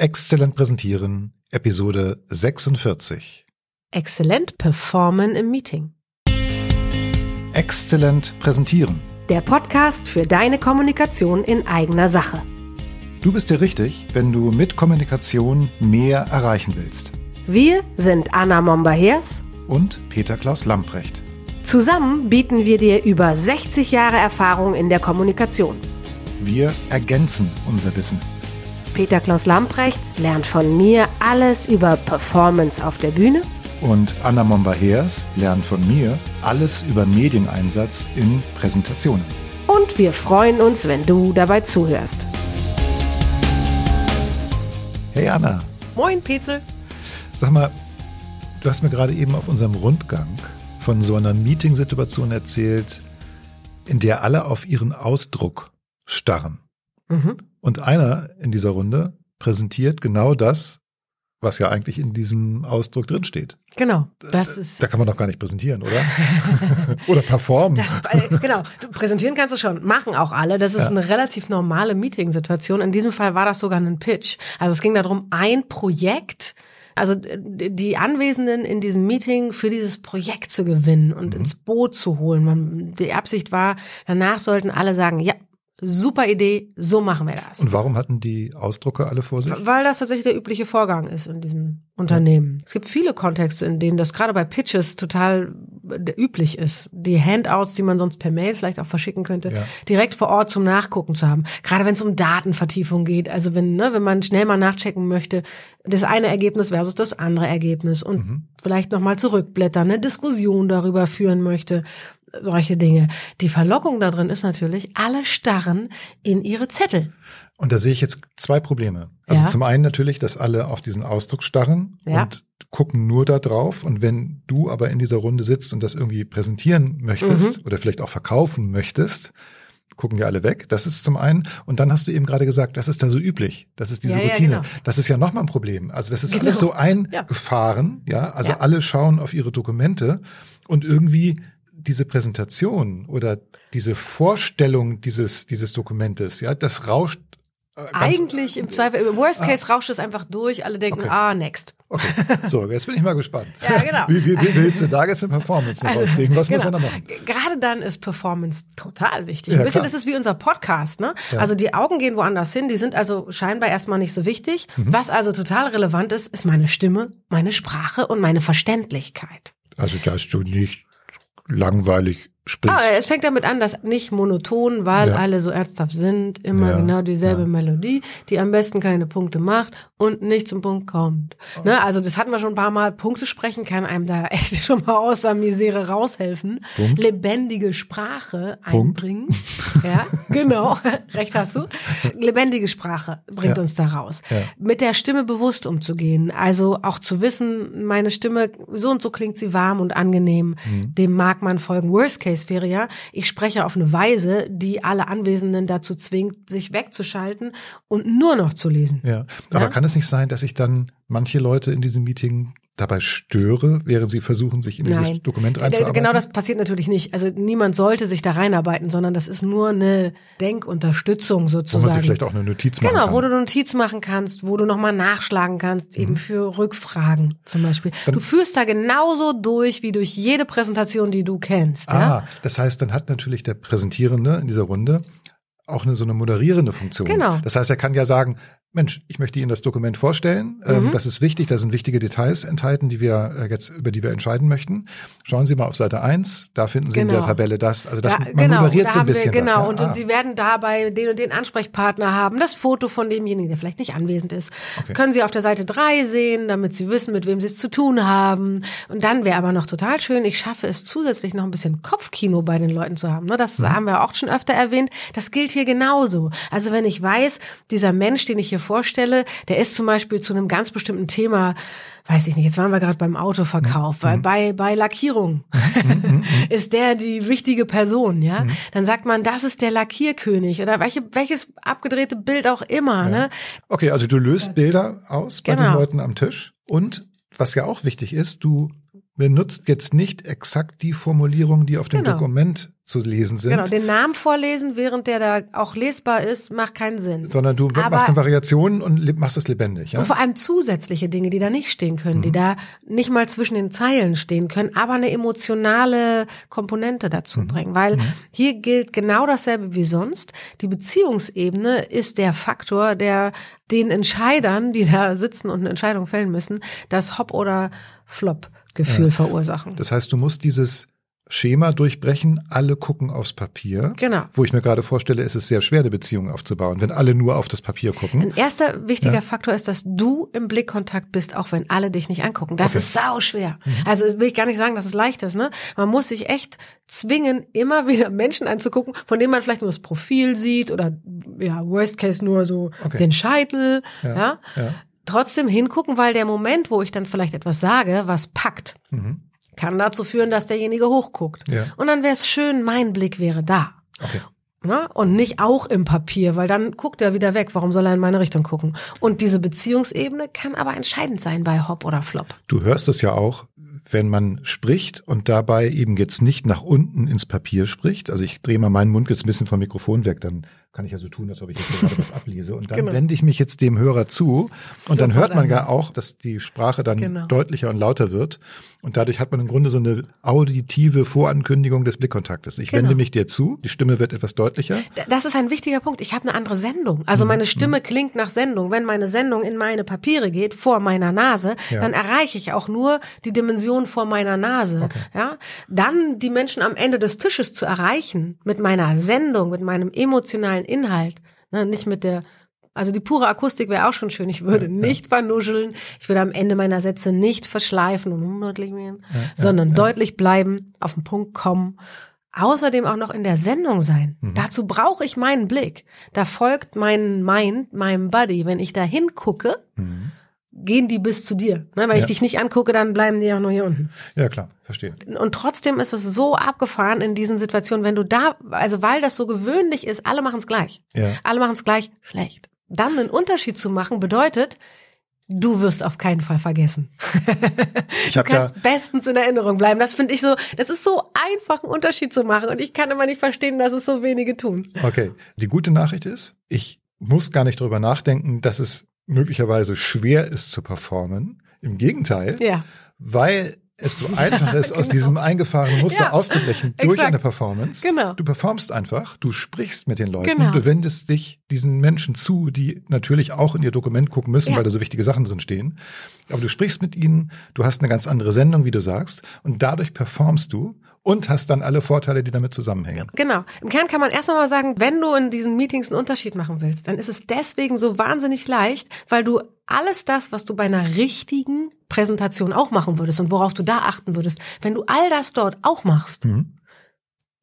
Exzellent präsentieren, Episode 46. Exzellent performen im Meeting. Exzellent präsentieren. Der Podcast für deine Kommunikation in eigener Sache. Du bist dir richtig, wenn du mit Kommunikation mehr erreichen willst. Wir sind Anna Momba-Hers Und Peter Klaus Lamprecht. Zusammen bieten wir dir über 60 Jahre Erfahrung in der Kommunikation. Wir ergänzen unser Wissen. Peter Klaus Lamprecht lernt von mir alles über Performance auf der Bühne Und Anna Momba-Heers lernt von mir alles über Medieneinsatz in Präsentationen. und wir freuen uns, wenn du dabei zuhörst. Hey Anna, Moin, Petzel. sag mal, du hast mir gerade eben auf unserem Rundgang von so einer Meetingsituation erzählt, in der alle auf ihren Ausdruck starren. Mhm. Und einer in dieser Runde präsentiert genau das, was ja eigentlich in diesem Ausdruck drinsteht. Genau, das ist. Da kann man doch gar nicht präsentieren, oder? oder performen. Das, äh, genau, du, präsentieren kannst du schon, machen auch alle. Das ist Ja. eine relativ normale Meeting-Situation. In diesem Fall war das sogar ein Pitch. Also es ging darum, ein Projekt, also äh, die Anwesenden in diesem Meeting für dieses Projekt zu gewinnen und Mhm. ins Boot zu holen. Man, die Absicht war, danach sollten alle sagen, ja, super Idee, so machen wir das. Und warum hatten die Ausdrucke alle vor sich? Weil das tatsächlich der übliche Vorgang ist in diesem Unternehmen. Es gibt viele Kontexte, in denen das gerade bei Pitches total äh, üblich ist. Die Handouts, die man sonst per Mail vielleicht auch verschicken könnte, Ja. direkt vor Ort zum Nachgucken zu haben. Gerade wenn es um Datenvertiefung geht. Also wenn, ne, wenn man schnell mal nachchecken möchte, das eine Ergebnis versus das andere Ergebnis und Mhm. vielleicht nochmal zurückblättern, eine Diskussion darüber führen möchte. Solche Dinge. Die Verlockung da drin ist natürlich, alle starren in ihre Zettel. Und da sehe ich jetzt zwei Probleme. Also Ja. zum einen natürlich, dass alle auf diesen Ausdruck starren Ja. und gucken nur da drauf. Und wenn du aber in dieser Runde sitzt und das irgendwie präsentieren möchtest Mhm. oder vielleicht auch verkaufen möchtest, gucken ja alle weg. Das ist zum einen. Und dann hast du eben gerade gesagt, das ist da so üblich. Das ist diese Ja, ja, Routine. genau. Das ist ja nochmal ein Problem. Also das ist Genau. alles so Ja. eingefahren. Ja, also Ja. alle schauen auf ihre Dokumente und irgendwie diese Präsentation oder diese Vorstellung dieses, dieses Dokumentes, ja, das rauscht äh, Eigentlich im Zweifel, im Worst Case rauscht es einfach durch, alle denken, Okay. ah, next. Okay, so, jetzt bin ich mal gespannt. Ja, genau. Wie, wie, wie willst du da jetzt eine Performance noch rauskriegen? Was muss genau. man da machen? Gerade dann ist Performance total wichtig. Ja, Ein bisschen klar. ist es wie unser Podcast, ne? Ja. Also die Augen gehen woanders hin, die sind also scheinbar erstmal nicht so wichtig. Mhm. Was also total relevant ist, ist meine Stimme, meine Sprache und meine Verständlichkeit. Also, dass du nicht langweilig sprichst. Ah, es fängt damit an, dass nicht monoton, weil Ja. alle so ernsthaft sind, immer Ja, genau dieselbe ja. Melodie, die am besten keine Punkte macht und nicht zum Punkt kommt. Oh. Ne? Also das hatten wir schon ein paar Mal. Punkte sprechen kann einem da echt schon mal aus der Misere raushelfen. Punkt. Lebendige Sprache Punkt. einbringen. ja, genau. Recht hast du. Lebendige Sprache bringt Ja. uns da raus. Ja. Mit der Stimme bewusst umzugehen. Also auch zu wissen, meine Stimme, so und so klingt sie warm und angenehm. Mhm. Dem mag man folgen. Worst Case wäre ja, ich spreche auf eine Weise, die alle Anwesenden dazu zwingt, sich wegzuschalten und nur noch zu lesen. Ja, aber Ja? kann es nicht sein, dass ich dann manche Leute in diesem Meeting dabei störe, während sie versuchen, sich in dieses Nein. Dokument Äh, reinzuarbeiten? Genau das passiert natürlich nicht. Also niemand sollte sich da reinarbeiten, sondern das ist nur eine Denkunterstützung Wo sozusagen. man sich vielleicht auch eine Notiz machen Genau, kann. wo du eine Notiz machen kannst, wo du nochmal nachschlagen kannst, eben für Rückfragen zum Beispiel. Dann- du führst da genauso durch wie durch jede Präsentation, die du kennst. Ja? Ah, das heißt, dann hat natürlich der Präsentierende in dieser Runde auch eine so eine moderierende Funktion. Genau. Das heißt, er kann ja sagen, Mensch, ich möchte Ihnen das Dokument vorstellen. Ähm, Mhm. das ist wichtig, da sind wichtige Details enthalten, die wir äh, jetzt, über die wir entscheiden möchten. Schauen Sie mal auf Seite 1, da finden Sie in der Genau. Tabelle das. Also das Ja, man genau, da so ein haben wir, bisschen genau. das. Ja? Und, Ah, und sie werden dabei den und den Ansprechpartner haben, das Foto von demjenigen, der vielleicht nicht anwesend ist, Okay. können sie auf der Seite 3 sehen, damit sie wissen, mit wem sie es zu tun haben. Und dann wäre aber noch total schön, ich schaffe es zusätzlich noch ein bisschen Kopfkino bei den Leuten zu haben. Ne, Das Mhm. haben wir auch schon öfter erwähnt. Das gilt hier genauso. Also wenn ich weiß, dieser Mensch, den ich hier vorstelle, der ist zum Beispiel zu einem ganz bestimmten Thema weiß ich nicht, jetzt waren wir gerade beim Autoverkauf, Mhm. weil bei, bei Lackierung ist der die wichtige Person, ja. Mhm. Dann sagt man, das ist der Lackierkönig oder welche, welches abgedrehte Bild auch immer, ne? Okay, also du löst Bilder aus bei den Genau. Leuten am Tisch und was ja auch wichtig ist, du benutzt jetzt nicht exakt die Formulierungen, die auf dem Genau. Dokument zu lesen sind, Genau, den Namen vorlesen, während der da auch lesbar ist, macht keinen Sinn. sondern du Aber- machst dann Variationen und machst es lebendig. Ja? Und vor allem zusätzliche Dinge, die da nicht stehen können, Mhm. die da nicht mal zwischen den Zeilen stehen können, aber eine emotionale Komponente dazu Mhm. bringen. Weil hier gilt genau dasselbe wie sonst. Die Beziehungsebene ist der Faktor, der den Entscheidern, die da sitzen und eine Entscheidung fällen müssen, das Hop- oder Flop-Gefühl verursachen. Das heißt, du musst dieses Schema durchbrechen, alle gucken aufs Papier. Genau. Wo ich mir gerade vorstelle, ist es sehr schwer, eine Beziehung aufzubauen, wenn alle nur auf das Papier gucken. Ein erster wichtiger Ja. Faktor ist, dass du im Blickkontakt bist, auch wenn alle dich nicht angucken. Das Okay. ist sau schwer. Also will ich gar nicht sagen, dass es leicht ist. Ne? Man muss sich echt zwingen, immer wieder Menschen anzugucken, von denen man vielleicht nur das Profil sieht oder ja Worst Case nur so Okay. den Scheitel. Ja. Ja. Ja. Trotzdem hingucken, weil der Moment, wo ich dann vielleicht etwas sage, was packt, Mhm. kann dazu führen, dass derjenige hochguckt. Ja. Und dann wäre es schön, mein Blick wäre da. Okay. Ne? Und nicht auch im Papier, weil dann guckt er wieder weg. Warum soll er in meine Richtung gucken? Und diese Beziehungsebene kann aber entscheidend sein bei Hop oder Flop. Du hörst es ja auch, wenn man spricht und dabei eben jetzt nicht nach unten ins Papier spricht. Also ich drehe mal meinen Mund jetzt ein bisschen vom Mikrofon weg, dann kann ich ja so tun, als ob ich jetzt gerade was ablese. Und dann Genau. wende ich mich jetzt dem Hörer zu. Und dann Sofort hört man ja auch, dass die Sprache dann Genau. deutlicher und lauter wird. Und dadurch hat man im Grunde so eine auditive Vorankündigung des Blickkontaktes. Ich Genau. wende mich dir zu, die Stimme wird etwas deutlicher. Das ist ein wichtiger Punkt. Ich habe eine andere Sendung. Also Mhm. meine Stimme klingt nach Sendung. Wenn meine Sendung in meine Papiere geht, vor meiner Nase, Ja. dann erreiche ich auch nur die Dimension vor meiner Nase. Okay. Ja? Dann die Menschen am Ende des Tisches zu erreichen, mit meiner Sendung, mit meinem emotionalen Inhalt, ne, nicht mit der also die pure Akustik wäre auch schon schön. Ich würde nicht vernuscheln. Ich würde am Ende meiner Sätze nicht verschleifen und undeutlich werden, sondern deutlich bleiben, auf den Punkt kommen. Außerdem auch noch in der Sendung sein. Dazu brauche ich meinen Blick. Da folgt mein Mind, meinem Buddy. Wenn ich da hingucke, gehen die bis zu dir. Ne, wenn ich Ja. dich nicht angucke, dann bleiben die auch nur hier unten. Ja, klar, verstehe. Und trotzdem ist es so abgefahren in diesen Situationen, wenn du da, also weil das so gewöhnlich ist, alle machen es gleich. Ja. Alle machen es gleich schlecht. Dann einen Unterschied zu machen bedeutet, du wirst auf keinen Fall vergessen. Ich Du habe ja, kannst bestens in Erinnerung bleiben. Das finde ich so, das ist so einfach, einen Unterschied zu machen. Und ich kann immer nicht verstehen, dass es so wenige tun. okay. Die gute Nachricht ist, ich muss gar nicht drüber nachdenken, dass es möglicherweise schwer ist zu performen. Im Gegenteil, Ja. weil es so einfach ist, aus diesem eingefahrenen Muster Ja, auszubrechen durch exakt. eine Performance. Genau. Du performst einfach, du sprichst mit den Leuten, Genau. du wendest dich diesen Menschen zu, die natürlich auch in ihr Dokument gucken müssen, Ja. weil da so wichtige Sachen drin stehen. Aber du sprichst mit ihnen, du hast eine ganz andere Sendung, wie du sagst, und dadurch performst du und hast dann alle Vorteile, die damit zusammenhängen. Genau. Im Kern kann man erst einmal sagen, wenn du in diesen Meetings einen Unterschied machen willst, dann ist es deswegen so wahnsinnig leicht, weil du alles das, was du bei einer richtigen Präsentation auch machen würdest und worauf du da achten würdest, wenn du all das dort auch machst, Mhm.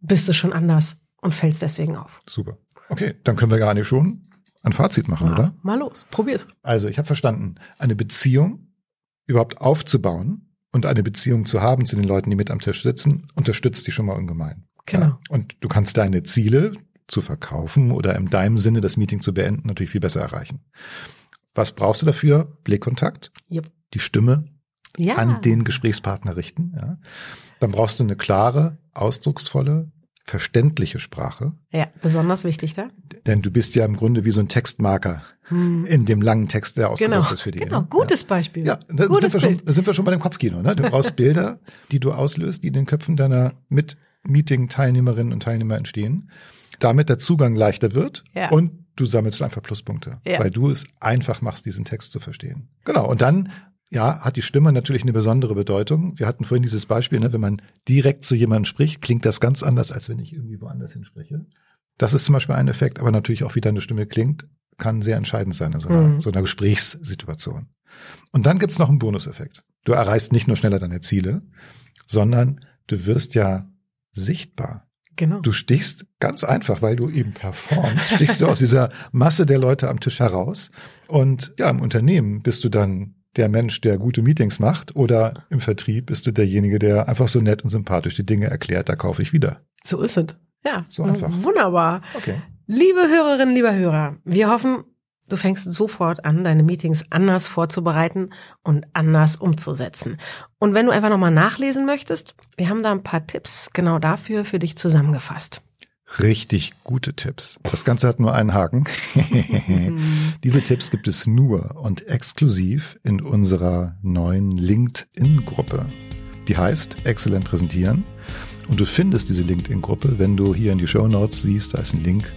bist du schon anders und fällst deswegen auf. Super. Okay, dann können wir gar nicht schon ein Fazit machen, oder? Mal los, probier's. Also ich habe verstanden, eine Beziehung überhaupt aufzubauen und eine Beziehung zu haben zu den Leuten, die mit am Tisch sitzen, unterstützt die schon mal ungemein. Genau. Ja. Und du kannst deine Ziele zu verkaufen oder in deinem Sinne das Meeting zu beenden natürlich viel besser erreichen. Was brauchst du dafür? Blickkontakt, Jupp. die Stimme Ja. an den Gesprächspartner richten. Ja. Dann brauchst du eine klare, ausdrucksvolle, verständliche Sprache, ja, besonders wichtig da. denn du bist ja im Grunde wie so ein Textmarker in dem langen Text, der ausgedruckt Hm. Genau, ist für die. genau. ja. Gutes Beispiel. Ja, da sind Gutes wir, schon, Bild. sind wir schon bei dem Kopfkino. Ne? Du brauchst Bilder, die du auslöst, die in den Köpfen deiner Mit-Meeting-Teilnehmerinnen und Teilnehmer entstehen, damit der Zugang leichter wird Ja. und du sammelst einfach Pluspunkte, Ja. weil du es einfach machst, diesen Text zu verstehen. Genau, und dann ja, hat die Stimme natürlich eine besondere Bedeutung. Wir hatten vorhin dieses Beispiel, ne, wenn man direkt zu jemandem spricht, klingt das ganz anders, als wenn ich irgendwie woanders hinspreche. Das ist zum Beispiel ein Effekt, aber natürlich auch, wie deine Stimme klingt, kann sehr entscheidend sein in so einer, Mhm. so einer Gesprächssituation. Und dann gibt's noch einen Bonuseffekt. Du erreichst nicht nur schneller deine Ziele, sondern du wirst ja sichtbar. Genau. Du stichst ganz einfach, weil du eben performst, stichst du aus dieser Masse der Leute am Tisch heraus. Und ja, im Unternehmen bist du dann der Mensch, der gute Meetings macht oder im Vertrieb bist du derjenige, der einfach so nett und sympathisch die Dinge erklärt, da kaufe ich wieder. So ist es. Ja, So einfach. Wunderbar. Okay. Liebe Hörerinnen, lieber Hörer, wir hoffen, Du fängst sofort an, deine Meetings anders vorzubereiten und anders umzusetzen. Und wenn du einfach nochmal nachlesen möchtest, wir haben da ein paar Tipps genau dafür für dich zusammengefasst. Richtig gute Tipps. Das Ganze hat nur einen Haken. Diese Tipps gibt es nur und exklusiv in unserer neuen LinkedIn-Gruppe. Die heißt Exzellent präsentieren. Und du findest diese LinkedIn-Gruppe, wenn du hier in die Show Notes siehst, da ist ein Link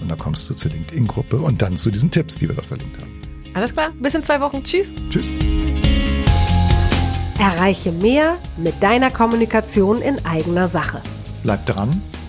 und da kommst du zur LinkedIn-Gruppe und dann zu diesen Tipps, die wir dort verlinkt haben. Alles klar, bis in zwei Wochen. Tschüss. Tschüss. Erreiche mehr mit deiner Kommunikation in eigener Sache. Bleib dran,